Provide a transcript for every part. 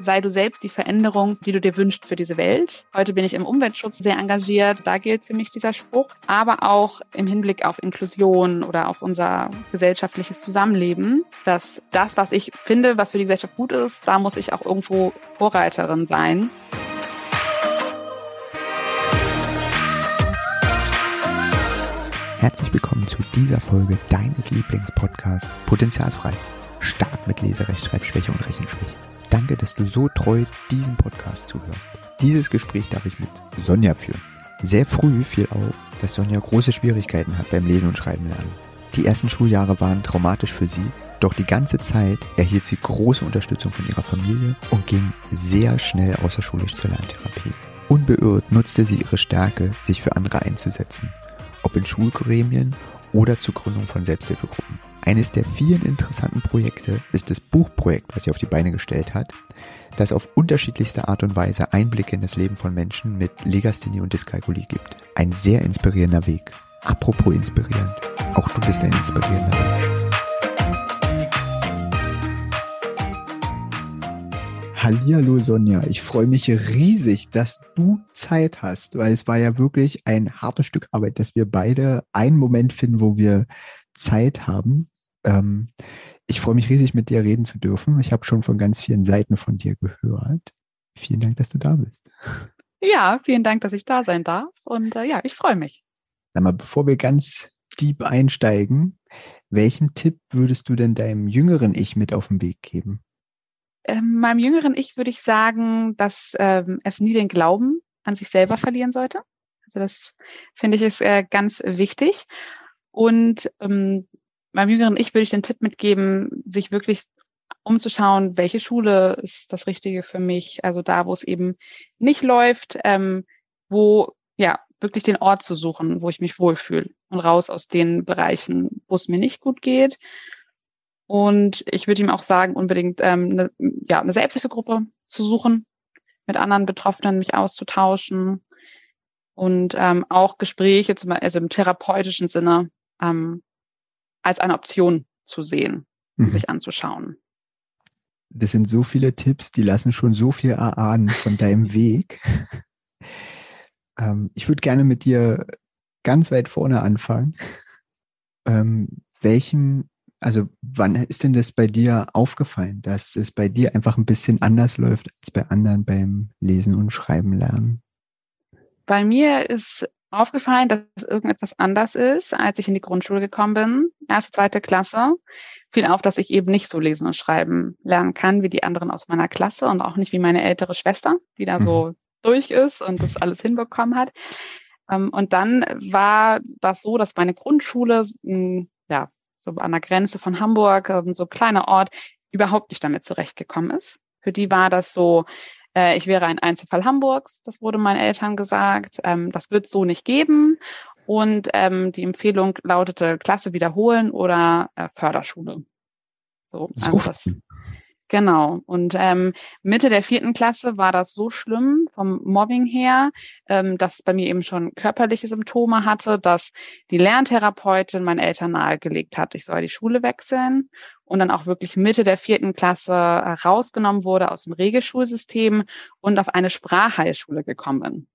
sei du selbst die Veränderung, die du dir wünschst für diese Welt. Heute bin ich im Umweltschutz sehr engagiert. Da gilt für mich dieser Spruch. Aber auch im Hinblick auf Inklusion oder auf unser gesellschaftliches Zusammenleben, dass das, was ich finde, was für die Gesellschaft gut ist, da muss ich auch irgendwo Vorreiterin sein. Herzlich willkommen zu dieser Folge deines Lieblingspodcasts Potenzialfrei. Stark mit Leserecht, Schreibschwäche und Rechenschwäche. Danke, dass du so treu diesen Podcast zuhörst. Dieses Gespräch darf ich mit Sonja führen. Sehr früh fiel auf, dass Sonja große Schwierigkeiten hat beim Lesen und Schreiben lernen. Die ersten Schuljahre waren traumatisch für sie, doch die ganze Zeit erhielt sie große Unterstützung von ihrer Familie und ging sehr schnell außerschulisch zur Lerntherapie. Unbeirrt nutzte sie ihre Stärke, sich für andere einzusetzen, ob in Schulgremien oder zur Gründung von Selbsthilfegruppen. Eines der vielen interessanten Projekte ist das Buchprojekt, was sie auf die Beine gestellt hat, das auf unterschiedlichste Art und Weise Einblicke in das Leben von Menschen mit Legasthenie und Dyskalkulie gibt. Ein sehr inspirierender Weg. Apropos inspirierend, auch du bist ein inspirierender Mensch. Hallihallo Sonja, ich freue mich riesig, dass du Zeit hast, weil es war ja wirklich ein hartes Stück Arbeit, dass wir beide einen Moment finden, wo wir Zeit haben, ähm, ich freue mich riesig, mit dir reden zu dürfen. Ich habe schon von ganz vielen Seiten von dir gehört. Vielen Dank, dass du da bist. Ja, vielen Dank, dass ich da sein darf. Und äh, ja, ich freue mich. Sag mal, bevor wir ganz deep einsteigen, welchen Tipp würdest du denn deinem jüngeren Ich mit auf den Weg geben? Ähm, meinem jüngeren Ich würde ich sagen, dass ähm, es nie den Glauben an sich selber verlieren sollte. Also das finde ich ist äh, ganz wichtig. Und ähm, meinem jüngeren Ich würde ich den Tipp mitgeben, sich wirklich umzuschauen, welche Schule ist das Richtige für mich. Also da, wo es eben nicht läuft, ähm, wo ja wirklich den Ort zu suchen, wo ich mich wohlfühle und raus aus den Bereichen, wo es mir nicht gut geht. Und ich würde ihm auch sagen, unbedingt ähm, eine, ja, eine Selbsthilfegruppe zu suchen, mit anderen Betroffenen mich auszutauschen und ähm, auch Gespräche, zum, also im therapeutischen Sinne, ähm, als eine Option zu sehen mhm. sich anzuschauen. Das sind so viele Tipps, die lassen schon so viel erahnen von deinem Weg. ähm, ich würde gerne mit dir ganz weit vorne anfangen. Ähm, welchem, also wann ist denn das bei dir aufgefallen, dass es bei dir einfach ein bisschen anders läuft als bei anderen beim Lesen und Schreiben lernen? Bei mir ist aufgefallen, dass irgendetwas anders ist, als ich in die Grundschule gekommen bin, erste, zweite Klasse. Fiel auf, dass ich eben nicht so lesen und schreiben lernen kann wie die anderen aus meiner Klasse und auch nicht wie meine ältere Schwester, die da mhm. so durch ist und das alles hinbekommen hat. Ähm, und dann war das so, dass meine Grundschule, hm, ja, so an der Grenze von Hamburg, so ein kleiner Ort, überhaupt nicht damit zurechtgekommen ist. Für die war das so, äh, ich wäre ein Einzelfall Hamburgs, das wurde meinen Eltern gesagt. Ähm, das wird es so nicht geben. Und ähm, die Empfehlung lautete Klasse wiederholen oder äh, Förderschule. So, also das, Genau. Und ähm, Mitte der vierten Klasse war das so schlimm vom Mobbing her, ähm, dass es bei mir eben schon körperliche Symptome hatte, dass die Lerntherapeutin meinen Eltern nahegelegt hat, ich soll die Schule wechseln und dann auch wirklich Mitte der vierten Klasse rausgenommen wurde aus dem Regelschulsystem und auf eine Sprachheilschule gekommen bin.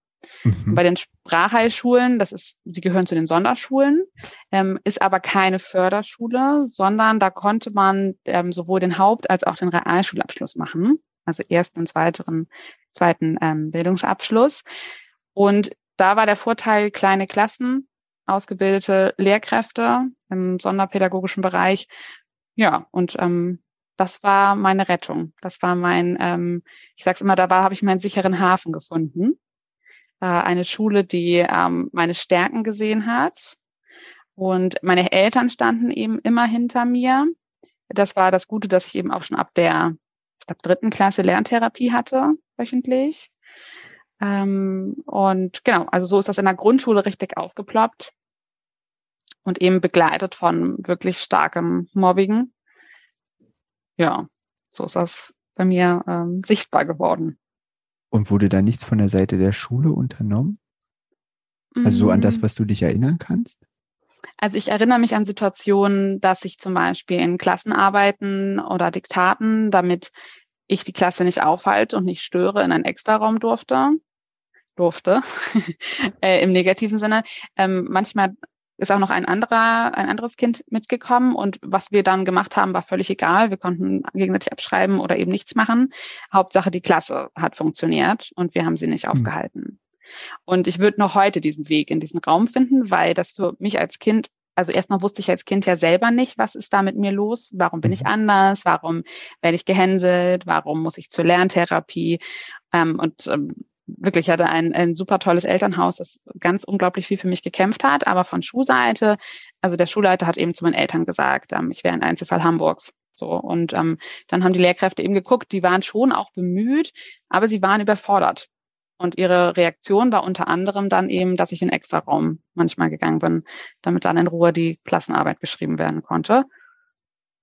Mhm. Bei den Sprachheilschulen, das ist, die gehören zu den Sonderschulen, ähm, ist aber keine Förderschule, sondern da konnte man ähm, sowohl den Haupt- als auch den Realschulabschluss machen, also ersten und zweiten, zweiten ähm, Bildungsabschluss. Und da war der Vorteil kleine Klassen, ausgebildete Lehrkräfte im sonderpädagogischen Bereich. Ja, und ähm, das war meine Rettung. Das war mein, ähm, ich sage immer, da war habe ich meinen sicheren Hafen gefunden äh, eine Schule, die ähm, meine Stärken gesehen hat. Und meine Eltern standen eben immer hinter mir. Das war das Gute, dass ich eben auch schon ab der, ich glaube, dritten Klasse Lerntherapie hatte, wöchentlich. Ähm, und genau, also so ist das in der Grundschule richtig aufgeploppt und eben begleitet von wirklich starkem Mobbing. Ja, so ist das bei mir ähm, sichtbar geworden. Und wurde da nichts von der Seite der Schule unternommen? Also so an das, mm. was du dich erinnern kannst? Also ich erinnere mich an Situationen, dass ich zum Beispiel in Klassenarbeiten oder Diktaten damit ich die Klasse nicht aufhalte und nicht störe, in einen Extraraum durfte, durfte, äh, im negativen Sinne. Ähm, manchmal ist auch noch ein anderer, ein anderes Kind mitgekommen und was wir dann gemacht haben, war völlig egal. Wir konnten gegenseitig abschreiben oder eben nichts machen. Hauptsache die Klasse hat funktioniert und wir haben sie nicht mhm. aufgehalten. Und ich würde noch heute diesen Weg in diesen Raum finden, weil das für mich als Kind also erstmal wusste ich als Kind ja selber nicht, was ist da mit mir los? Warum bin ich mhm. anders? Warum werde ich gehänselt? Warum muss ich zur Lerntherapie? Ähm, und ähm, wirklich hatte ein, ein super tolles Elternhaus, das ganz unglaublich viel für mich gekämpft hat. Aber von Schulseite, also der Schulleiter hat eben zu meinen Eltern gesagt, ähm, ich wäre ein Einzelfall Hamburgs. So und ähm, dann haben die Lehrkräfte eben geguckt, die waren schon auch bemüht, aber sie waren überfordert. Und ihre Reaktion war unter anderem dann eben, dass ich in extra Raum manchmal gegangen bin, damit dann in Ruhe die Klassenarbeit geschrieben werden konnte.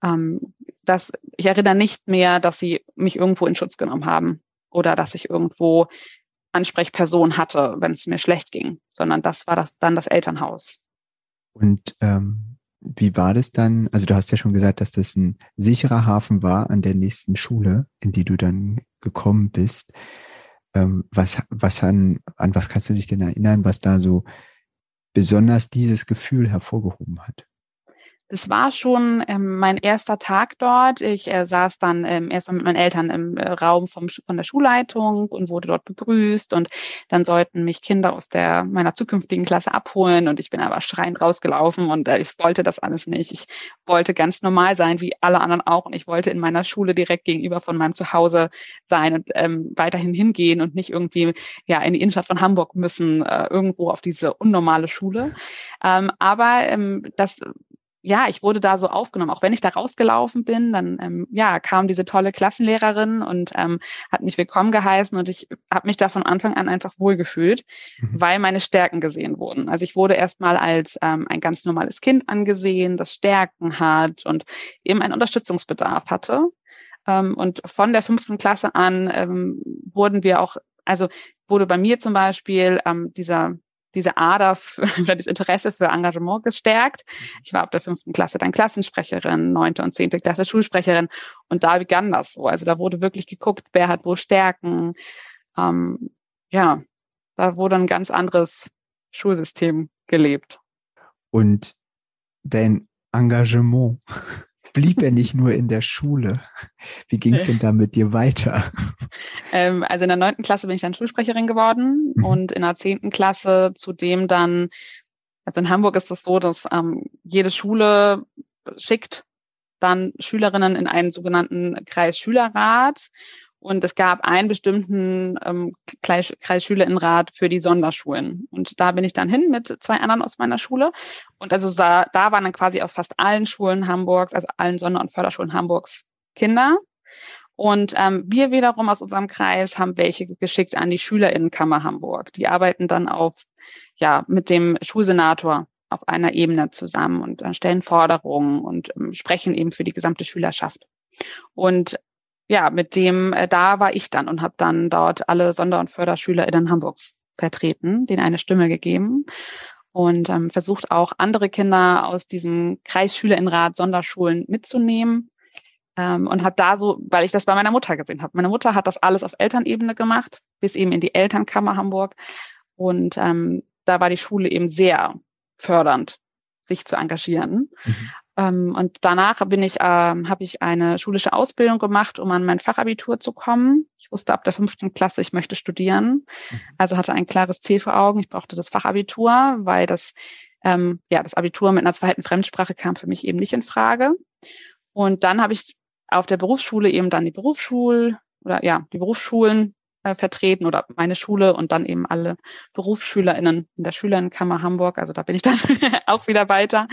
Ähm, das, ich erinnere nicht mehr, dass sie mich irgendwo in Schutz genommen haben oder dass ich irgendwo Ansprechperson hatte, wenn es mir schlecht ging, sondern das war das, dann das Elternhaus. Und ähm, wie war das dann? Also du hast ja schon gesagt, dass das ein sicherer Hafen war an der nächsten Schule, in die du dann gekommen bist. Ähm, was, was an, an was kannst du dich denn erinnern, was da so besonders dieses Gefühl hervorgehoben hat? Es war schon ähm, mein erster Tag dort. Ich äh, saß dann ähm, erstmal mit meinen Eltern im äh, Raum vom, von der Schulleitung und wurde dort begrüßt. Und dann sollten mich Kinder aus der meiner zukünftigen Klasse abholen. Und ich bin aber schreiend rausgelaufen und äh, ich wollte das alles nicht. Ich wollte ganz normal sein, wie alle anderen auch. Und ich wollte in meiner Schule direkt gegenüber von meinem Zuhause sein und ähm, weiterhin hingehen und nicht irgendwie ja in die Innenstadt von Hamburg müssen, äh, irgendwo auf diese unnormale Schule. Ähm, aber ähm, das ja, ich wurde da so aufgenommen. Auch wenn ich da rausgelaufen bin, dann ähm, ja kam diese tolle Klassenlehrerin und ähm, hat mich willkommen geheißen und ich habe mich da von Anfang an einfach wohlgefühlt, mhm. weil meine Stärken gesehen wurden. Also ich wurde erstmal als ähm, ein ganz normales Kind angesehen, das Stärken hat und eben einen Unterstützungsbedarf hatte. Ähm, und von der fünften Klasse an ähm, wurden wir auch, also wurde bei mir zum Beispiel ähm, dieser diese Ader für, oder das Interesse für Engagement gestärkt. Mhm. Ich war ab der fünften Klasse dann Klassensprecherin, neunte und zehnte Klasse Schulsprecherin und da begann das so. Also da wurde wirklich geguckt, wer hat wo Stärken. Ähm, ja, da wurde ein ganz anderes Schulsystem gelebt. Und dein Engagement blieb er nicht nur in der Schule. Wie ging es denn da mit dir weiter? Ähm, also in der neunten Klasse bin ich dann Schulsprecherin geworden mhm. und in der zehnten Klasse zudem dann, also in Hamburg ist es so, dass ähm, jede Schule schickt dann Schülerinnen in einen sogenannten Kreisschülerrat und es gab einen bestimmten ähm, Kreisschülerinnenrat für die Sonderschulen. Und da bin ich dann hin mit zwei anderen aus meiner Schule. Und also da, da waren dann quasi aus fast allen Schulen Hamburgs, also allen Sonder- und Förderschulen Hamburgs Kinder. Und ähm, wir wiederum aus unserem Kreis haben welche geschickt an die Schülerinnenkammer Hamburg. Die arbeiten dann auf, ja, mit dem Schulsenator auf einer Ebene zusammen und stellen Forderungen und ähm, sprechen eben für die gesamte Schülerschaft. Und ja, mit dem, äh, da war ich dann und habe dann dort alle Sonder- und FörderschülerInnen Hamburgs vertreten, denen eine Stimme gegeben und ähm, versucht auch andere Kinder aus diesem Kreisschülerinnenrat Sonderschulen mitzunehmen ähm, und habe da so, weil ich das bei meiner Mutter gesehen habe. Meine Mutter hat das alles auf Elternebene gemacht, bis eben in die Elternkammer Hamburg und ähm, da war die Schule eben sehr fördernd, sich zu engagieren. Mhm. Ähm, und danach bin ich, ähm, habe ich eine schulische Ausbildung gemacht, um an mein Fachabitur zu kommen. Ich wusste ab der fünften Klasse, ich möchte studieren. Mhm. Also hatte ein klares Ziel vor Augen. Ich brauchte das Fachabitur, weil das, ähm, ja, das Abitur mit einer zweiten Fremdsprache kam für mich eben nicht in Frage. Und dann habe ich auf der Berufsschule eben dann die Berufsschul oder ja, die Berufsschulen äh, vertreten oder meine Schule und dann eben alle BerufsschülerInnen in der Schülerinnenkammer Hamburg. Also da bin ich dann auch wieder weiter.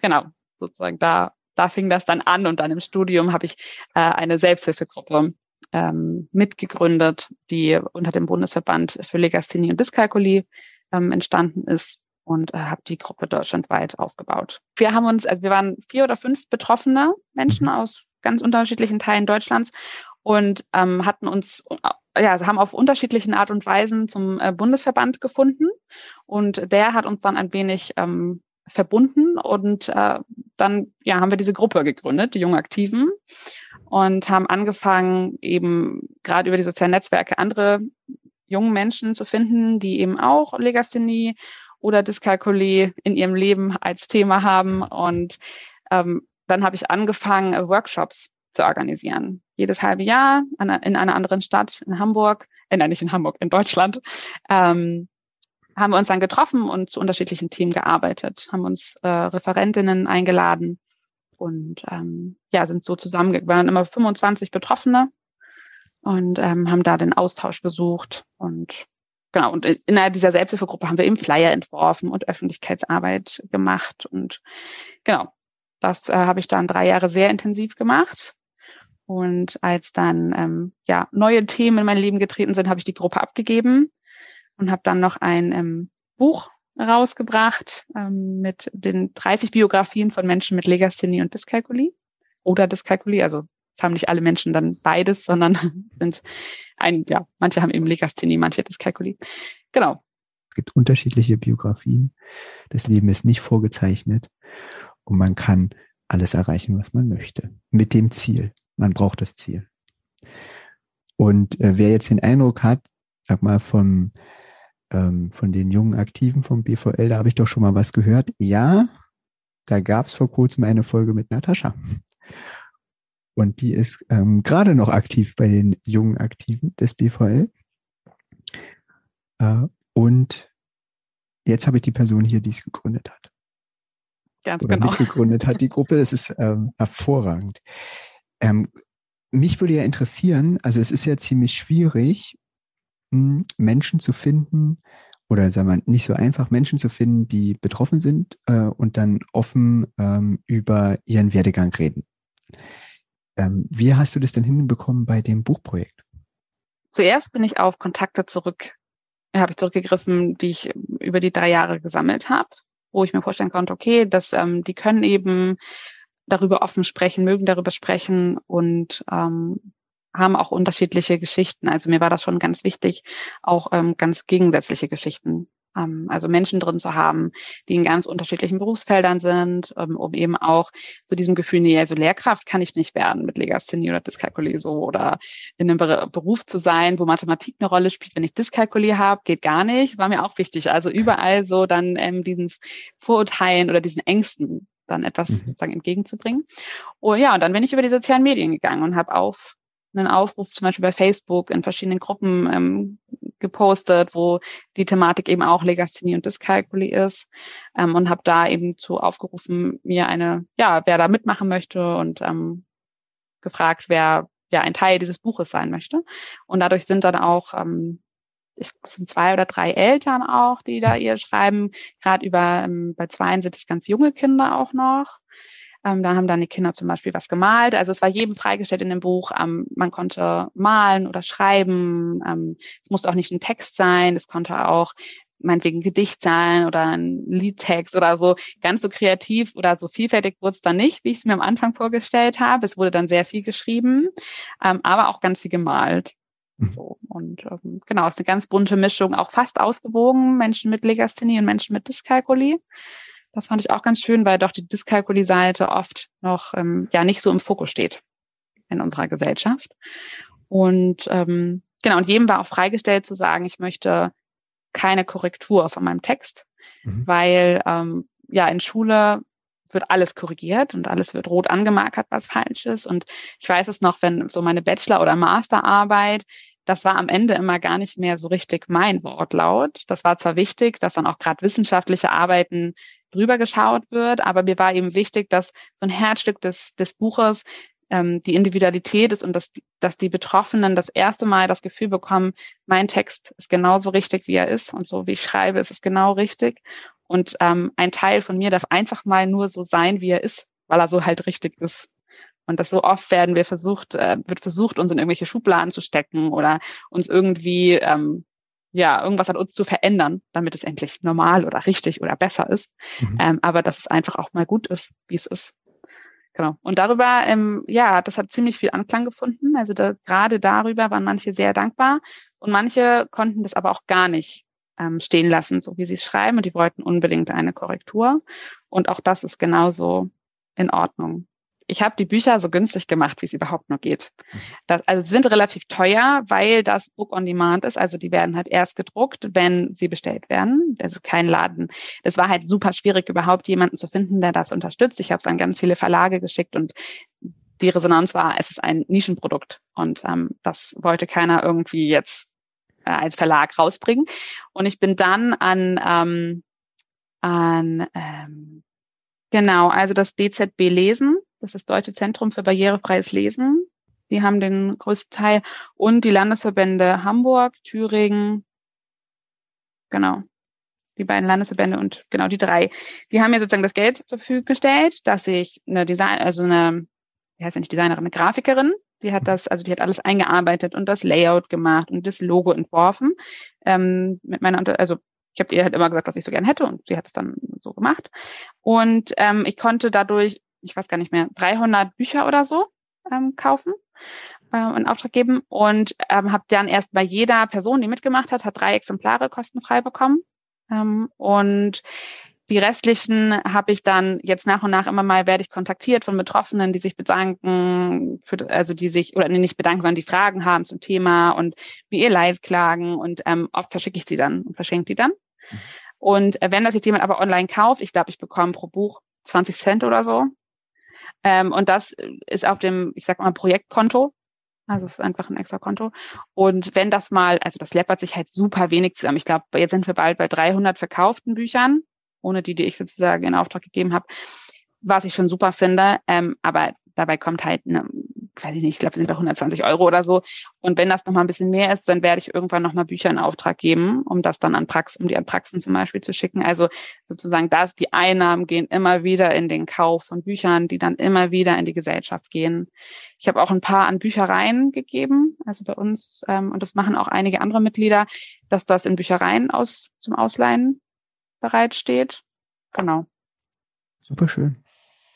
Genau, sozusagen da, da fing das dann an und dann im Studium habe ich äh, eine Selbsthilfegruppe ähm, mitgegründet, die unter dem Bundesverband für Legasthenie und Dyskalkulie ähm, entstanden ist und äh, habe die Gruppe deutschlandweit aufgebaut. Wir haben uns, also wir waren vier oder fünf betroffene Menschen mhm. aus ganz unterschiedlichen Teilen Deutschlands und ähm, hatten uns ja, haben auf unterschiedlichen Art und Weisen zum äh, Bundesverband gefunden und der hat uns dann ein wenig ähm, verbunden und äh, dann ja, haben wir diese Gruppe gegründet, die Jungen Aktiven. und haben angefangen, eben gerade über die sozialen Netzwerke andere jungen Menschen zu finden, die eben auch Legasthenie oder Dyskalkulie in ihrem Leben als Thema haben. Und ähm, dann habe ich angefangen, Workshops zu organisieren. Jedes halbe Jahr in einer anderen Stadt, in Hamburg, äh, nein, nicht in Hamburg, in Deutschland, ähm, haben wir uns dann getroffen und zu unterschiedlichen Themen gearbeitet, haben uns äh, Referentinnen eingeladen und ähm, ja, sind so zusammengegangen. Wir waren immer 25 Betroffene und ähm, haben da den Austausch gesucht und genau, und innerhalb dieser Selbsthilfegruppe haben wir eben Flyer entworfen und Öffentlichkeitsarbeit gemacht und genau, das äh, habe ich dann drei Jahre sehr intensiv gemacht. Und als dann ähm, ja neue Themen in mein Leben getreten sind, habe ich die Gruppe abgegeben und habe dann noch ein ähm, Buch rausgebracht ähm, mit den 30 Biografien von Menschen mit Legasthenie und Dyskalkulie oder Dyskalkulie. Also es haben nicht alle Menschen dann beides, sondern sind ein, ja, manche haben eben Legasthenie, manche Dyskalkulie. Genau. Es gibt unterschiedliche Biografien. Das Leben ist nicht vorgezeichnet und man kann alles erreichen, was man möchte. Mit dem Ziel. Man braucht das Ziel. Und äh, wer jetzt den Eindruck hat, sag mal, vom ähm, von den jungen Aktiven vom BVL, da habe ich doch schon mal was gehört. Ja, da gab es vor kurzem eine Folge mit Natascha. Und die ist ähm, gerade noch aktiv bei den jungen Aktiven des BVL. Äh, und jetzt habe ich die Person hier, die es gegründet hat. Ganz Oder genau. mitgegründet hat, die Gruppe. Das ist ähm, hervorragend. Ähm, mich würde ja interessieren, also es ist ja ziemlich schwierig, Menschen zu finden oder sagen wir nicht so einfach, Menschen zu finden, die betroffen sind äh, und dann offen ähm, über ihren Werdegang reden. Ähm, wie hast du das denn hinbekommen bei dem Buchprojekt? Zuerst bin ich auf Kontakte zurück, habe ich zurückgegriffen, die ich über die drei Jahre gesammelt habe, wo ich mir vorstellen konnte, okay, dass ähm, die können eben darüber offen sprechen, mögen darüber sprechen und ähm, haben auch unterschiedliche Geschichten. Also mir war das schon ganz wichtig, auch ähm, ganz gegensätzliche Geschichten, ähm, also Menschen drin zu haben, die in ganz unterschiedlichen Berufsfeldern sind, ähm, um eben auch zu diesem Gefühl, nee, also Lehrkraft kann ich nicht werden mit Legasthenie oder Dyskalkulie so oder in einem Be Beruf zu sein, wo Mathematik eine Rolle spielt, wenn ich Dyskalkulie habe, geht gar nicht, war mir auch wichtig. Also überall so dann ähm, diesen Vorurteilen oder diesen Ängsten dann etwas mhm. sozusagen entgegenzubringen. Oh ja, und dann bin ich über die sozialen Medien gegangen und habe auf einen Aufruf zum Beispiel bei Facebook in verschiedenen Gruppen ähm, gepostet, wo die Thematik eben auch Legasthenie und Dyskalkulie ist ähm, und habe da eben zu aufgerufen, mir eine, ja, wer da mitmachen möchte und ähm, gefragt, wer ja ein Teil dieses Buches sein möchte. Und dadurch sind dann auch ähm, ich, sind zwei oder drei Eltern auch, die da ihr schreiben. Gerade über ähm, bei zweien sind es ganz junge Kinder auch noch. Ähm, da haben dann die Kinder zum Beispiel was gemalt. Also es war jedem freigestellt in dem Buch. Ähm, man konnte malen oder schreiben. Ähm, es musste auch nicht ein Text sein. Es konnte auch meinetwegen ein Gedicht sein oder ein Liedtext oder so. Ganz so kreativ oder so vielfältig wurde es dann nicht, wie ich es mir am Anfang vorgestellt habe. Es wurde dann sehr viel geschrieben, ähm, aber auch ganz viel gemalt. Mhm. So, und ähm, genau, es ist eine ganz bunte Mischung, auch fast ausgewogen, Menschen mit Legasthenie und Menschen mit Dyskalkulie. Das fand ich auch ganz schön, weil doch die Dyskalkulie-Seite oft noch ähm, ja nicht so im Fokus steht in unserer Gesellschaft. Und ähm, genau, und jedem war auch freigestellt zu sagen, ich möchte keine Korrektur von meinem Text, mhm. weil ähm, ja in Schule wird alles korrigiert und alles wird rot angemarkert, was falsch ist. Und ich weiß es noch, wenn so meine Bachelor- oder Masterarbeit, das war am Ende immer gar nicht mehr so richtig mein Wortlaut. Das war zwar wichtig, dass dann auch gerade wissenschaftliche Arbeiten drüber geschaut wird. Aber mir war eben wichtig, dass so ein Herzstück des, des Buches ähm, die Individualität ist und dass, dass die Betroffenen das erste Mal das Gefühl bekommen, mein Text ist genauso richtig, wie er ist und so wie ich schreibe, ist es genau richtig. Und ähm, ein Teil von mir darf einfach mal nur so sein, wie er ist, weil er so halt richtig ist. Und das so oft werden wir versucht, äh, wird versucht, uns in irgendwelche Schubladen zu stecken oder uns irgendwie ähm, ja, irgendwas an uns zu verändern, damit es endlich normal oder richtig oder besser ist. Mhm. Ähm, aber dass es einfach auch mal gut ist, wie es ist. Genau. Und darüber, ähm, ja, das hat ziemlich viel Anklang gefunden. Also da, gerade darüber waren manche sehr dankbar und manche konnten das aber auch gar nicht ähm, stehen lassen, so wie sie es schreiben. Und die wollten unbedingt eine Korrektur. Und auch das ist genauso in Ordnung. Ich habe die Bücher so günstig gemacht, wie es überhaupt nur geht. Das, also sie sind relativ teuer, weil das Book on Demand ist. Also die werden halt erst gedruckt, wenn sie bestellt werden. Also kein Laden. Es war halt super schwierig, überhaupt jemanden zu finden, der das unterstützt. Ich habe es an ganz viele Verlage geschickt und die Resonanz war, es ist ein Nischenprodukt und ähm, das wollte keiner irgendwie jetzt äh, als Verlag rausbringen. Und ich bin dann an, ähm, an ähm, genau, also das DZB Lesen, das ist das Deutsche Zentrum für barrierefreies Lesen. Die haben den größten Teil und die Landesverbände Hamburg, Thüringen, genau, die beiden Landesverbände und genau die drei, die haben mir sozusagen das Geld zur Verfügung gestellt, dass ich eine Design, also eine wie heißt ja nicht Designerin, eine Grafikerin, die hat das, also die hat alles eingearbeitet und das Layout gemacht und das Logo entworfen. Ähm, mit meiner, also ich habe ihr halt immer gesagt, was ich so gern hätte und sie hat es dann so gemacht. Und ähm, ich konnte dadurch, ich weiß gar nicht mehr, 300 Bücher oder so ähm, kaufen äh, in Auftrag geben und ähm, habe dann erst bei jeder Person, die mitgemacht hat, hat drei Exemplare kostenfrei bekommen. Ähm, und die restlichen habe ich dann jetzt nach und nach immer mal werde ich kontaktiert von Betroffenen, die sich bedanken, für, also die sich oder nicht bedanken, sondern die Fragen haben zum Thema und wie ihr Leid klagen und ähm, oft verschicke ich sie dann und verschenke die dann. Mhm. Und äh, wenn das jetzt jemand aber online kauft, ich glaube, ich bekomme pro Buch 20 Cent oder so. Ähm, und das ist auf dem, ich sag mal, Projektkonto. Also es ist einfach ein extra Konto. Und wenn das mal, also das läppert sich halt super wenig zusammen. Ich glaube, jetzt sind wir bald bei 300 verkauften Büchern ohne die, die ich sozusagen in Auftrag gegeben habe, was ich schon super finde. Ähm, aber dabei kommt halt, eine, weiß ich nicht, ich glaube, sind da 120 Euro oder so. Und wenn das nochmal ein bisschen mehr ist, dann werde ich irgendwann nochmal Bücher in Auftrag geben, um das dann an Praxen, um die an Praxen zum Beispiel zu schicken. Also sozusagen das, die Einnahmen gehen immer wieder in den Kauf von Büchern, die dann immer wieder in die Gesellschaft gehen. Ich habe auch ein paar an Büchereien gegeben, also bei uns, ähm, und das machen auch einige andere Mitglieder, dass das in Büchereien aus, zum Ausleihen bereitsteht. Genau. Super schön.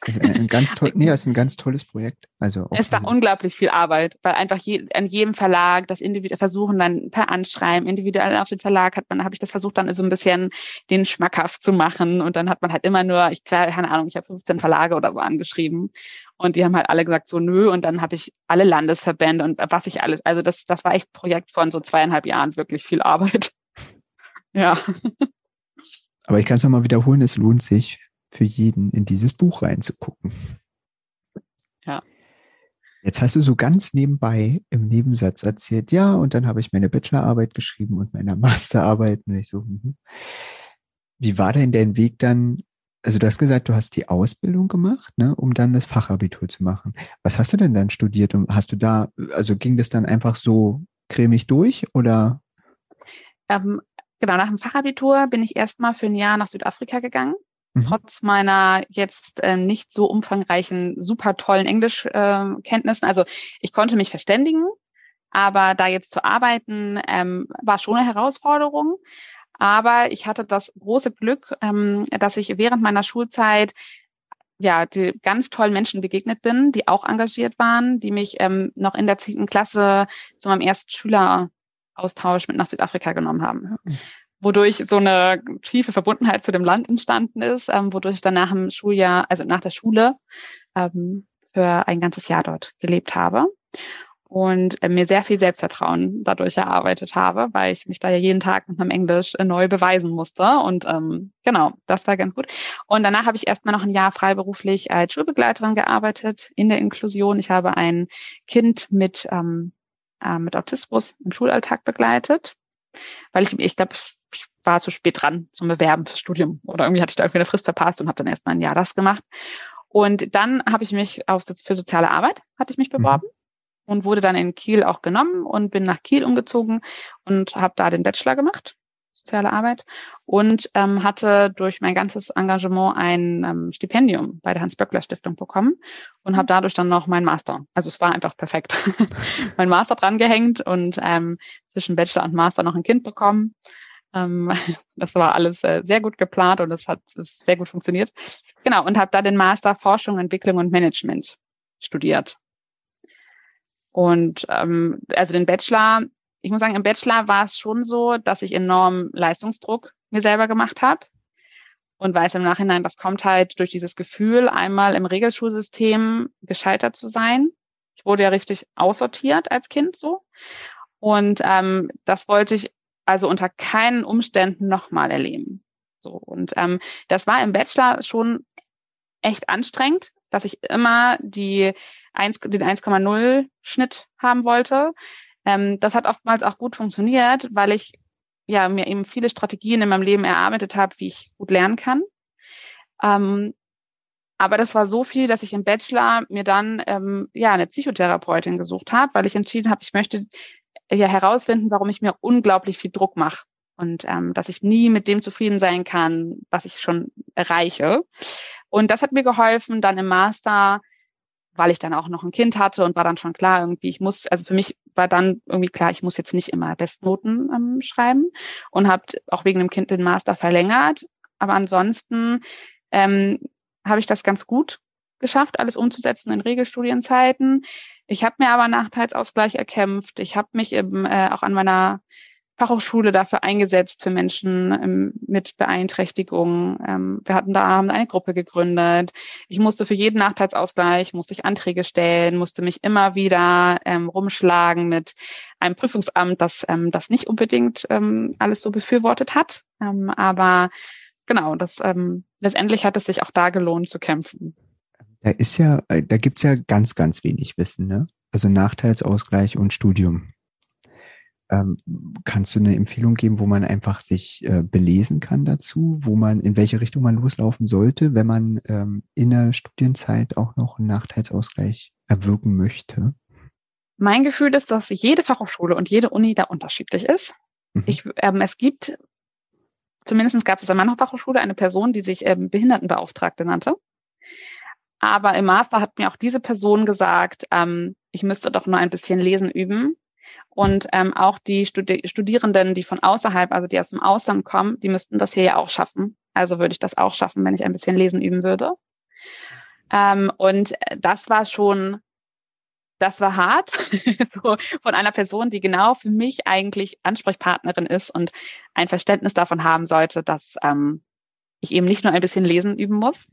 Das ist ein, ganz toll, nee, ist ein ganz tolles Projekt. Also es war unglaublich viel Arbeit, weil einfach je, an jedem Verlag das individuell versuchen dann per Anschreiben individuell auf den Verlag hat man, habe ich das versucht dann so ein bisschen den schmackhaft zu machen und dann hat man halt immer nur, ich keine Ahnung, ich habe 15 Verlage oder so angeschrieben und die haben halt alle gesagt so nö und dann habe ich alle Landesverbände und was ich alles, also das das war echt ein Projekt von so zweieinhalb Jahren wirklich viel Arbeit. ja. Aber ich kann es nochmal wiederholen, es lohnt sich für jeden in dieses Buch reinzugucken. Ja. Jetzt hast du so ganz nebenbei im Nebensatz erzählt, ja, und dann habe ich meine Bachelorarbeit geschrieben und meine Masterarbeit. Und ich so, mhm. wie war denn dein Weg dann? Also du hast gesagt, du hast die Ausbildung gemacht, ne, um dann das Fachabitur zu machen. Was hast du denn dann studiert? Und hast du da, also ging das dann einfach so cremig durch oder? Ähm, Genau, nach dem Fachabitur bin ich erstmal für ein Jahr nach Südafrika gegangen. Mhm. Trotz meiner jetzt äh, nicht so umfangreichen, super tollen Englischkenntnissen. Äh, also ich konnte mich verständigen, aber da jetzt zu arbeiten, ähm, war schon eine Herausforderung. Aber ich hatte das große Glück, ähm, dass ich während meiner Schulzeit ja, die ganz tollen Menschen begegnet bin, die auch engagiert waren, die mich ähm, noch in der zehnten Klasse zu meinem ersten Schüler Austausch mit nach Südafrika genommen haben. Wodurch so eine tiefe Verbundenheit zu dem Land entstanden ist, ähm, wodurch ich dann nach dem Schuljahr, also nach der Schule, ähm, für ein ganzes Jahr dort gelebt habe und äh, mir sehr viel Selbstvertrauen dadurch erarbeitet habe, weil ich mich da ja jeden Tag mit meinem Englisch äh, neu beweisen musste. Und ähm, genau, das war ganz gut. Und danach habe ich erstmal noch ein Jahr freiberuflich als Schulbegleiterin gearbeitet in der Inklusion. Ich habe ein Kind mit ähm, äh, mit Autismus im Schulalltag begleitet, weil ich, ich glaube, war zu spät dran zum Bewerben fürs Studium oder irgendwie hatte ich da irgendwie eine Frist verpasst und habe dann erst mal ein Jahr das gemacht. Und dann habe ich mich auf, für soziale Arbeit, hatte ich mich mhm. beworben mhm. und wurde dann in Kiel auch genommen und bin nach Kiel umgezogen und habe da den Bachelor gemacht soziale Arbeit und ähm, hatte durch mein ganzes Engagement ein ähm, Stipendium bei der Hans-Böckler-Stiftung bekommen und habe mhm. dadurch dann noch meinen Master. Also es war einfach perfekt. mein Master dran gehängt und ähm, zwischen Bachelor und Master noch ein Kind bekommen. Ähm, das war alles äh, sehr gut geplant und es hat sehr gut funktioniert. Genau, und habe da den Master Forschung, Entwicklung und Management studiert. Und ähm, also den Bachelor ich muss sagen, im Bachelor war es schon so, dass ich enorm Leistungsdruck mir selber gemacht habe. und weiß im Nachhinein, das kommt halt durch dieses Gefühl, einmal im Regelschulsystem gescheitert zu sein. Ich wurde ja richtig aussortiert als Kind so. Und ähm, das wollte ich also unter keinen Umständen nochmal erleben. So und ähm, das war im Bachelor schon echt anstrengend, dass ich immer die 1, den 1,0 Schnitt haben wollte. Ähm, das hat oftmals auch gut funktioniert, weil ich ja mir eben viele Strategien in meinem Leben erarbeitet habe, wie ich gut lernen kann. Ähm, aber das war so viel, dass ich im Bachelor mir dann ähm, ja eine Psychotherapeutin gesucht habe, weil ich entschieden habe, ich möchte ja herausfinden, warum ich mir unglaublich viel Druck mache und ähm, dass ich nie mit dem zufrieden sein kann, was ich schon erreiche. Und das hat mir geholfen, dann im Master, weil ich dann auch noch ein Kind hatte und war dann schon klar, irgendwie, ich muss, also für mich war dann irgendwie klar, ich muss jetzt nicht immer Bestnoten ähm, schreiben und habe auch wegen dem Kind den Master verlängert. Aber ansonsten ähm, habe ich das ganz gut geschafft, alles umzusetzen in Regelstudienzeiten. Ich habe mir aber Nachteilsausgleich erkämpft. Ich habe mich eben äh, auch an meiner Fachhochschule dafür eingesetzt für Menschen ähm, mit Beeinträchtigungen. Ähm, wir hatten da eine Gruppe gegründet. Ich musste für jeden Nachteilsausgleich musste ich Anträge stellen, musste mich immer wieder ähm, rumschlagen mit einem Prüfungsamt, das ähm, das nicht unbedingt ähm, alles so befürwortet hat. Ähm, aber genau, das ähm, letztendlich hat es sich auch da gelohnt zu kämpfen. Da ist ja, äh, da gibt's ja ganz, ganz wenig Wissen, ne? Also Nachteilsausgleich und Studium. Ähm, kannst du eine Empfehlung geben, wo man einfach sich äh, belesen kann dazu, wo man, in welche Richtung man loslaufen sollte, wenn man ähm, in der Studienzeit auch noch einen Nachteilsausgleich erwirken möchte? Mein Gefühl ist, dass jede Fachhochschule und jede Uni da unterschiedlich ist. Mhm. Ich, ähm, es gibt, zumindest gab es an meiner Fachhochschule eine Person, die sich ähm, Behindertenbeauftragte nannte. Aber im Master hat mir auch diese Person gesagt, ähm, ich müsste doch nur ein bisschen lesen üben und ähm, auch die Studi Studierenden, die von außerhalb, also die aus dem Ausland kommen, die müssten das hier ja auch schaffen. Also würde ich das auch schaffen, wenn ich ein bisschen lesen üben würde. Ähm, und das war schon, das war hart, so von einer Person, die genau für mich eigentlich Ansprechpartnerin ist und ein Verständnis davon haben sollte, dass ähm, ich eben nicht nur ein bisschen lesen üben muss,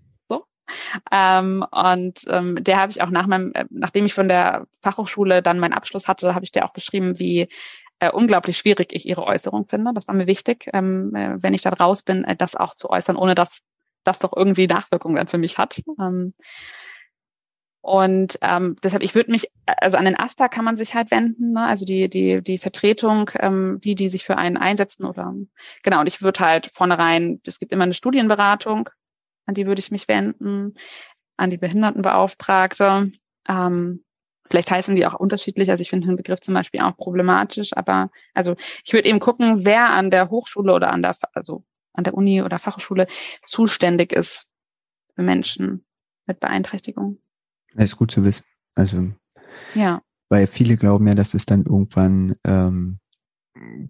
ähm, und ähm, der habe ich auch nach meinem, äh, nachdem ich von der Fachhochschule dann meinen Abschluss hatte, habe ich dir auch geschrieben, wie äh, unglaublich schwierig ich ihre Äußerung finde. Das war mir wichtig, ähm, äh, wenn ich da raus bin, äh, das auch zu äußern, ohne dass das doch irgendwie Nachwirkungen dann für mich hat. Ähm, und ähm, deshalb, ich würde mich, also an den AStA kann man sich halt wenden, ne? also die, die, die Vertretung, ähm, die, die sich für einen einsetzen oder genau, und ich würde halt vornherein, es gibt immer eine Studienberatung, an die würde ich mich wenden, an die Behindertenbeauftragte. Ähm, vielleicht heißen die auch unterschiedlich. Also ich finde den Begriff zum Beispiel auch problematisch, aber also ich würde eben gucken, wer an der Hochschule oder an der, also an der Uni oder Fachhochschule zuständig ist für Menschen mit Beeinträchtigung. Das ist gut zu wissen. Also ja. Weil viele glauben ja, dass es dann irgendwann, ähm,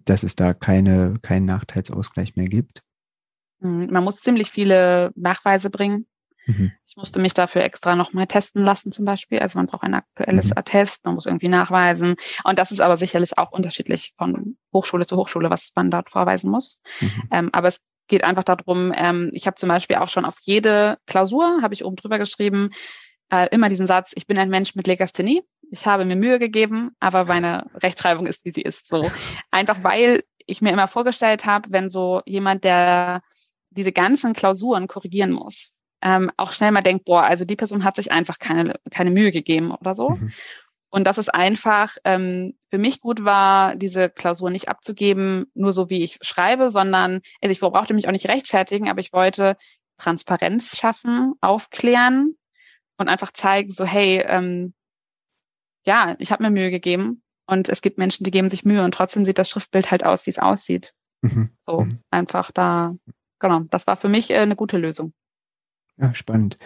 dass es da keine, keinen Nachteilsausgleich mehr gibt. Hm, man muss ziemlich viele Nachweise bringen. Mhm. Ich musste mich dafür extra nochmal testen lassen zum Beispiel. Also man braucht ein aktuelles mhm. Attest, man muss irgendwie nachweisen. Und das ist aber sicherlich auch unterschiedlich von Hochschule zu Hochschule, was man dort vorweisen muss. Mhm. Ähm, aber es geht einfach darum, ähm, ich habe zum Beispiel auch schon auf jede Klausur, habe ich oben drüber geschrieben, äh, immer diesen Satz, ich bin ein Mensch mit Legasthenie. Ich habe mir Mühe gegeben, aber meine Rechtschreibung ist, wie sie ist. So einfach, weil ich mir immer vorgestellt habe, wenn so jemand, der diese ganzen Klausuren korrigieren muss, ähm, auch schnell mal denkt, boah, also die Person hat sich einfach keine, keine Mühe gegeben oder so. Mhm. Und dass es einfach ähm, für mich gut war, diese Klausur nicht abzugeben, nur so wie ich schreibe, sondern also ich brauchte mich auch nicht rechtfertigen, aber ich wollte Transparenz schaffen, aufklären und einfach zeigen, so hey, ähm, ja, ich habe mir Mühe gegeben und es gibt Menschen, die geben sich Mühe und trotzdem sieht das Schriftbild halt aus, wie es aussieht. Mhm. So mhm. einfach da genau, das war für mich äh, eine gute Lösung. Ja, spannend.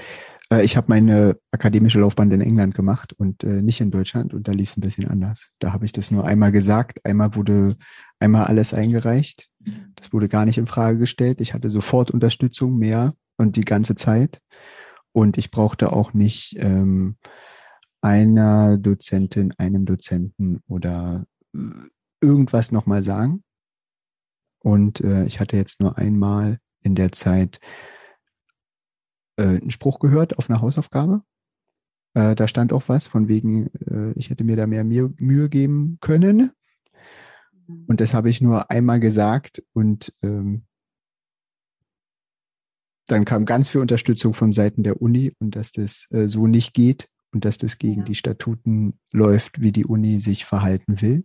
Äh, ich habe meine akademische Laufbahn in England gemacht und äh, nicht in Deutschland und da lief es ein bisschen anders. Da habe ich das nur einmal gesagt, einmal wurde einmal alles eingereicht. Das wurde gar nicht in Frage gestellt. Ich hatte sofort Unterstützung mehr und die ganze Zeit. Und ich brauchte auch nicht ähm, einer Dozentin, einem Dozenten oder äh, irgendwas nochmal sagen. Und äh, ich hatte jetzt nur einmal in der Zeit äh, einen Spruch gehört auf einer Hausaufgabe. Äh, da stand auch was von wegen, äh, ich hätte mir da mehr Mühe geben können. Und das habe ich nur einmal gesagt und ähm, dann kam ganz viel Unterstützung von Seiten der Uni und dass das äh, so nicht geht und dass das gegen ja. die Statuten läuft, wie die Uni sich verhalten will.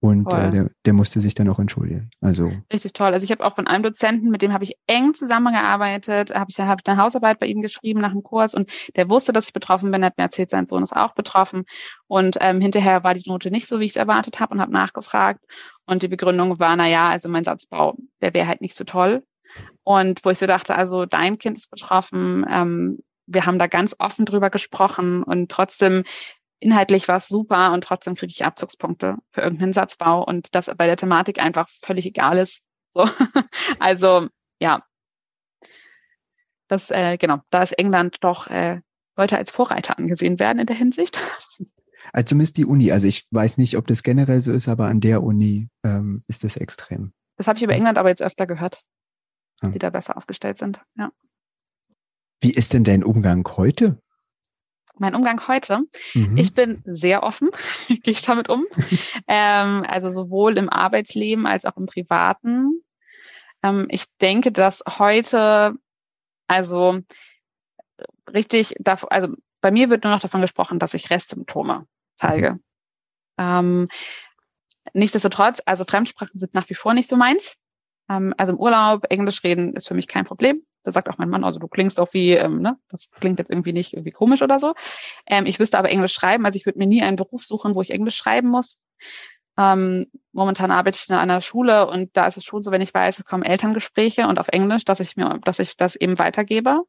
Und äh, der, der musste sich dann auch entschuldigen. Also richtig toll. Also ich habe auch von einem Dozenten, mit dem habe ich eng zusammengearbeitet, habe ich, hab eine Hausarbeit bei ihm geschrieben nach dem Kurs und der wusste, dass ich betroffen bin, hat mir erzählt, sein Sohn ist auch betroffen. Und ähm, hinterher war die Note nicht so, wie ich es erwartet habe und habe nachgefragt. Und die Begründung war, na ja, also mein Satzbau, der wäre halt nicht so toll. Und wo ich so dachte, also dein Kind ist betroffen, ähm, wir haben da ganz offen drüber gesprochen und trotzdem inhaltlich war es super und trotzdem kriege ich Abzugspunkte für irgendeinen Satzbau und das bei der Thematik einfach völlig egal ist. So. also ja, das äh, genau, da ist England doch äh, sollte als Vorreiter angesehen werden in der Hinsicht. Also zumindest die Uni. Also ich weiß nicht, ob das generell so ist, aber an der Uni ähm, ist das extrem. Das habe ich über England aber jetzt öfter gehört, dass die da besser aufgestellt sind. Ja. Wie ist denn dein Umgang heute? Mein Umgang heute. Mhm. Ich bin sehr offen, gehe ich damit um. ähm, also sowohl im Arbeitsleben als auch im Privaten. Ähm, ich denke, dass heute, also richtig, also bei mir wird nur noch davon gesprochen, dass ich Restsymptome zeige. Mhm. Ähm, nichtsdestotrotz, also Fremdsprachen sind nach wie vor nicht so meins. Ähm, also im Urlaub Englisch reden ist für mich kein Problem. Da sagt auch mein Mann, also du klingst doch wie, ähm, ne, das klingt jetzt irgendwie nicht irgendwie komisch oder so. Ähm, ich wüsste aber Englisch schreiben, also ich würde mir nie einen Beruf suchen, wo ich Englisch schreiben muss. Ähm, momentan arbeite ich in einer Schule und da ist es schon so, wenn ich weiß, es kommen Elterngespräche und auf Englisch, dass ich mir, dass ich das eben weitergebe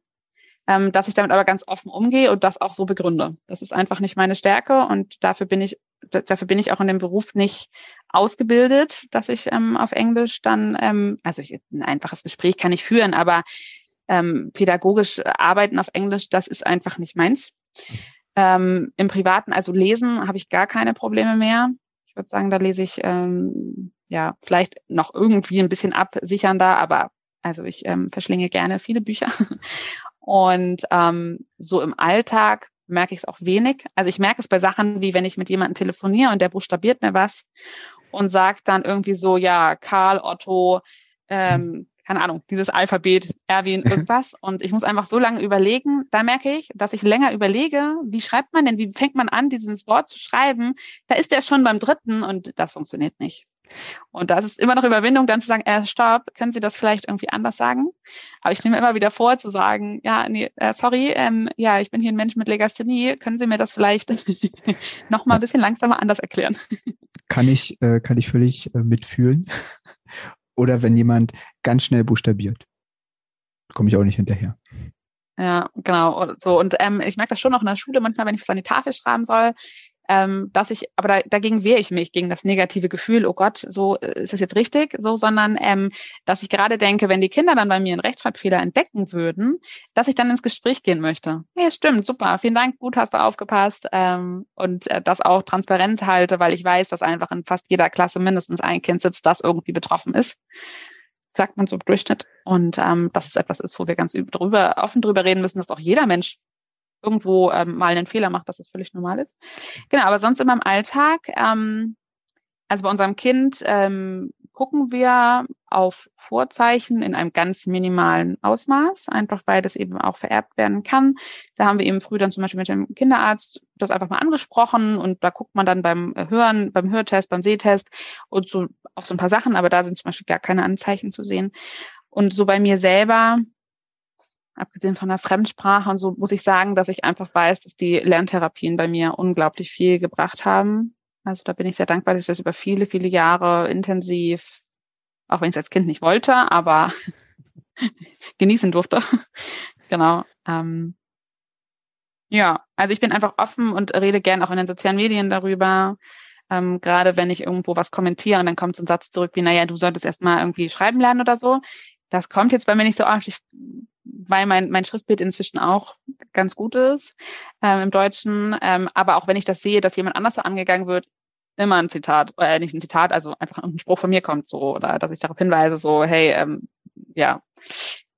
ähm, dass ich damit aber ganz offen umgehe und das auch so begründe. Das ist einfach nicht meine Stärke und dafür bin ich, dafür bin ich auch in dem Beruf nicht ausgebildet, dass ich ähm, auf Englisch dann, ähm, also ich, ein einfaches Gespräch kann ich führen, aber ähm, pädagogisch arbeiten auf Englisch, das ist einfach nicht meins. Ähm, Im Privaten, also lesen, habe ich gar keine Probleme mehr. Ich würde sagen, da lese ich ähm, ja vielleicht noch irgendwie ein bisschen absichernder, aber also ich ähm, verschlinge gerne viele Bücher. Und ähm, so im Alltag merke ich es auch wenig. Also ich merke es bei Sachen, wie wenn ich mit jemandem telefoniere und der buchstabiert mir was und sagt dann irgendwie so, ja, Karl, Otto, ähm, keine Ahnung, dieses Alphabet, Erwin, irgendwas. Und ich muss einfach so lange überlegen. Da merke ich, dass ich länger überlege, wie schreibt man denn, wie fängt man an, dieses Wort zu schreiben? Da ist der schon beim dritten und das funktioniert nicht. Und da ist es immer noch Überwindung, dann zu sagen, äh, stopp, können Sie das vielleicht irgendwie anders sagen? Aber ich nehme immer wieder vor, zu sagen, ja, nee, äh, sorry, ähm, ja, ich bin hier ein Mensch mit Legasthenie, können Sie mir das vielleicht noch mal ein bisschen langsamer anders erklären? Kann ich, äh, kann ich völlig äh, mitfühlen oder wenn jemand ganz schnell buchstabiert. Komme ich auch nicht hinterher. Ja, genau. So und ähm, ich merke das schon noch in der Schule manchmal, wenn ich was an die Tafel schreiben soll, ähm, dass ich, aber da, dagegen wehre ich mich gegen das negative Gefühl, oh Gott, so äh, ist das jetzt richtig, so, sondern ähm, dass ich gerade denke, wenn die Kinder dann bei mir einen Rechtschreibfehler entdecken würden, dass ich dann ins Gespräch gehen möchte. Ja, stimmt, super, vielen Dank, gut hast du aufgepasst ähm, und äh, das auch transparent halte, weil ich weiß, dass einfach in fast jeder Klasse mindestens ein Kind sitzt, das irgendwie betroffen ist sagt man so im Durchschnitt. Und ähm, dass es etwas ist, wo wir ganz drüber, offen drüber reden müssen, dass auch jeder Mensch irgendwo ähm, mal einen Fehler macht, dass das völlig normal ist. Genau, aber sonst in meinem Alltag, ähm, also bei unserem Kind ähm, gucken wir auf Vorzeichen in einem ganz minimalen Ausmaß, einfach weil das eben auch vererbt werden kann. Da haben wir eben früh dann zum Beispiel mit dem Kinderarzt das einfach mal angesprochen und da guckt man dann beim Hören, beim Hörtest, beim Sehtest und so auf so ein paar Sachen, aber da sind zum Beispiel gar keine Anzeichen zu sehen. Und so bei mir selber abgesehen von der Fremdsprache und so muss ich sagen, dass ich einfach weiß, dass die Lerntherapien bei mir unglaublich viel gebracht haben. Also da bin ich sehr dankbar, dass ich das über viele, viele Jahre intensiv, auch wenn ich es als Kind nicht wollte, aber genießen durfte. genau. Ähm, ja, also ich bin einfach offen und rede gern auch in den sozialen Medien darüber. Ähm, gerade wenn ich irgendwo was kommentiere und dann kommt so ein Satz zurück wie, naja, du solltest erstmal irgendwie schreiben lernen oder so. Das kommt jetzt bei mir nicht so oft. Ich weil mein, mein Schriftbild inzwischen auch ganz gut ist ähm, im Deutschen. Ähm, aber auch wenn ich das sehe, dass jemand anders so angegangen wird, immer ein Zitat, äh, nicht ein Zitat, also einfach ein Spruch von mir kommt so, oder dass ich darauf hinweise, so, hey, ähm, ja,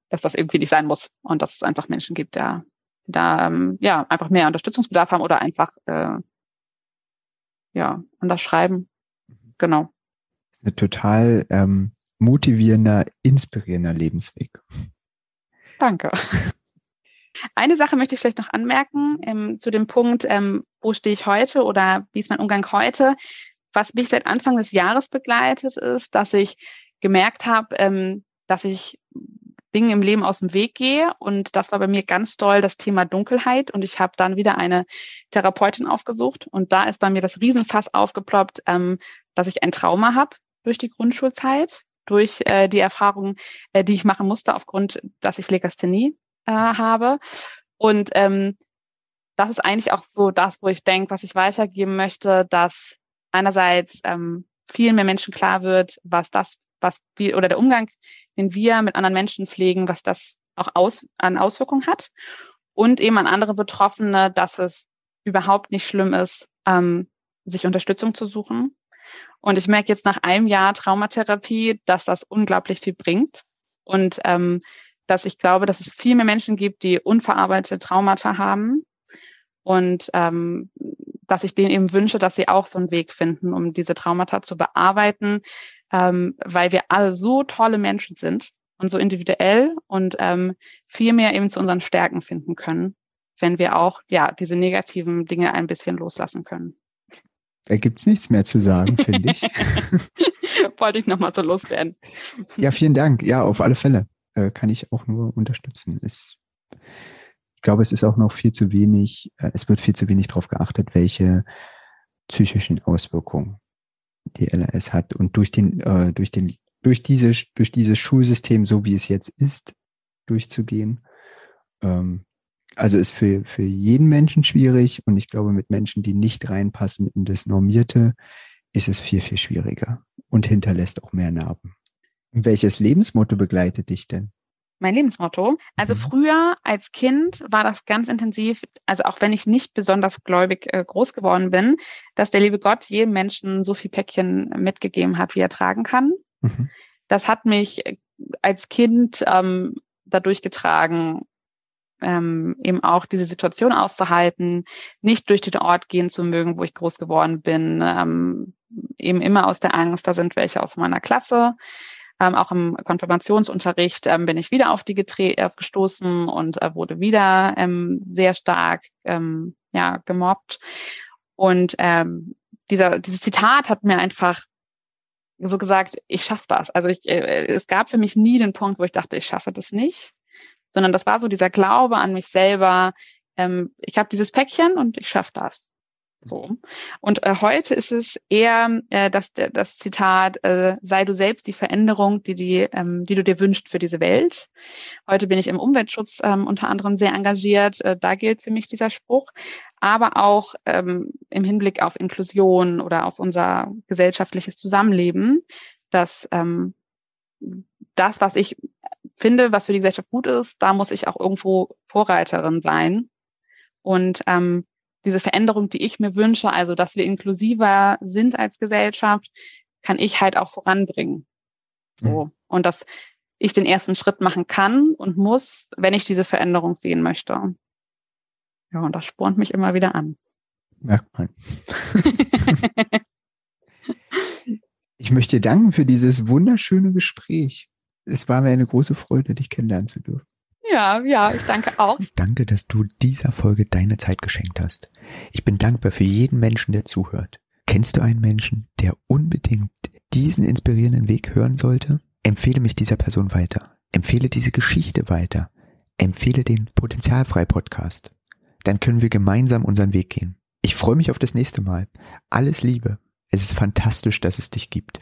dass das irgendwie nicht sein muss und dass es einfach Menschen gibt, der da ähm, ja einfach mehr Unterstützungsbedarf haben oder einfach äh, ja anders schreiben. Genau. Ein total ähm, motivierender, inspirierender Lebensweg. Danke. Eine Sache möchte ich vielleicht noch anmerken ähm, zu dem Punkt, ähm, wo stehe ich heute oder wie ist mein Umgang heute. Was mich seit Anfang des Jahres begleitet, ist, dass ich gemerkt habe, ähm, dass ich Dingen im Leben aus dem Weg gehe. Und das war bei mir ganz doll das Thema Dunkelheit. Und ich habe dann wieder eine Therapeutin aufgesucht. Und da ist bei mir das Riesenfass aufgeploppt, ähm, dass ich ein Trauma habe durch die Grundschulzeit, durch äh, die Erfahrung, äh, die ich machen musste, aufgrund, dass ich Legasthenie äh, habe. Und ähm, das ist eigentlich auch so das, wo ich denke, was ich weitergeben möchte, dass einerseits ähm, vielen mehr Menschen klar wird, was das, was wir oder der Umgang, den wir mit anderen Menschen pflegen, was das auch aus, an Auswirkungen hat. Und eben an andere Betroffene, dass es überhaupt nicht schlimm ist, ähm, sich Unterstützung zu suchen. Und ich merke jetzt nach einem Jahr Traumatherapie, dass das unglaublich viel bringt. Und ähm, dass ich glaube, dass es viel mehr Menschen gibt, die unverarbeitete Traumata haben und ähm, dass ich denen eben wünsche, dass sie auch so einen Weg finden, um diese Traumata zu bearbeiten, ähm, weil wir alle so tolle Menschen sind und so individuell und ähm, viel mehr eben zu unseren Stärken finden können, wenn wir auch ja diese negativen Dinge ein bisschen loslassen können. Da gibt's nichts mehr zu sagen, finde ich. Wollte ich nochmal so loswerden. Ja, vielen Dank. Ja, auf alle Fälle äh, kann ich auch nur unterstützen. Es, ich glaube, es ist auch noch viel zu wenig, äh, es wird viel zu wenig darauf geachtet, welche psychischen Auswirkungen die LRS hat. Und durch den, äh, durch den, durch diese, durch dieses Schulsystem, so wie es jetzt ist, durchzugehen. Ähm, also ist für, für jeden Menschen schwierig und ich glaube, mit Menschen, die nicht reinpassen in das Normierte, ist es viel, viel schwieriger und hinterlässt auch mehr Narben. Welches Lebensmotto begleitet dich denn? Mein Lebensmotto. Also mhm. früher als Kind war das ganz intensiv, also auch wenn ich nicht besonders gläubig äh, groß geworden bin, dass der liebe Gott jedem Menschen so viel Päckchen mitgegeben hat, wie er tragen kann. Mhm. Das hat mich äh, als Kind ähm, dadurch getragen, ähm, eben auch diese Situation auszuhalten, nicht durch den Ort gehen zu mögen, wo ich groß geworden bin, ähm, eben immer aus der Angst, da sind welche aus meiner Klasse, ähm, auch im Konfirmationsunterricht ähm, bin ich wieder auf die gestoßen und äh, wurde wieder ähm, sehr stark ähm, ja, gemobbt. Und ähm, dieser, dieses Zitat hat mir einfach so gesagt, ich schaffe das. Also ich, äh, es gab für mich nie den Punkt, wo ich dachte, ich schaffe das nicht, sondern das war so dieser Glaube an mich selber. Ähm, ich habe dieses Päckchen und ich schaffe das. So. Und äh, heute ist es eher äh, das, das Zitat, äh, sei du selbst die Veränderung, die, die, ähm, die du dir wünschst für diese Welt. Heute bin ich im Umweltschutz ähm, unter anderem sehr engagiert. Äh, da gilt für mich dieser Spruch. Aber auch ähm, im Hinblick auf Inklusion oder auf unser gesellschaftliches Zusammenleben, dass ähm, das, was ich finde, was für die Gesellschaft gut ist, da muss ich auch irgendwo Vorreiterin sein. Und ähm, diese Veränderung, die ich mir wünsche, also dass wir inklusiver sind als Gesellschaft, kann ich halt auch voranbringen. So. Mhm. Und dass ich den ersten Schritt machen kann und muss, wenn ich diese Veränderung sehen möchte. Ja, und das spornt mich immer wieder an. Merkt man. ich möchte dir danken für dieses wunderschöne Gespräch. Es war mir eine große Freude, dich kennenlernen zu dürfen. Ja, ja, ich danke auch. Danke, dass du dieser Folge deine Zeit geschenkt hast. Ich bin dankbar für jeden Menschen, der zuhört. Kennst du einen Menschen, der unbedingt diesen inspirierenden Weg hören sollte? Empfehle mich dieser Person weiter. Empfehle diese Geschichte weiter. Empfehle den Potenzialfrei Podcast. Dann können wir gemeinsam unseren Weg gehen. Ich freue mich auf das nächste Mal. Alles Liebe. Es ist fantastisch, dass es dich gibt.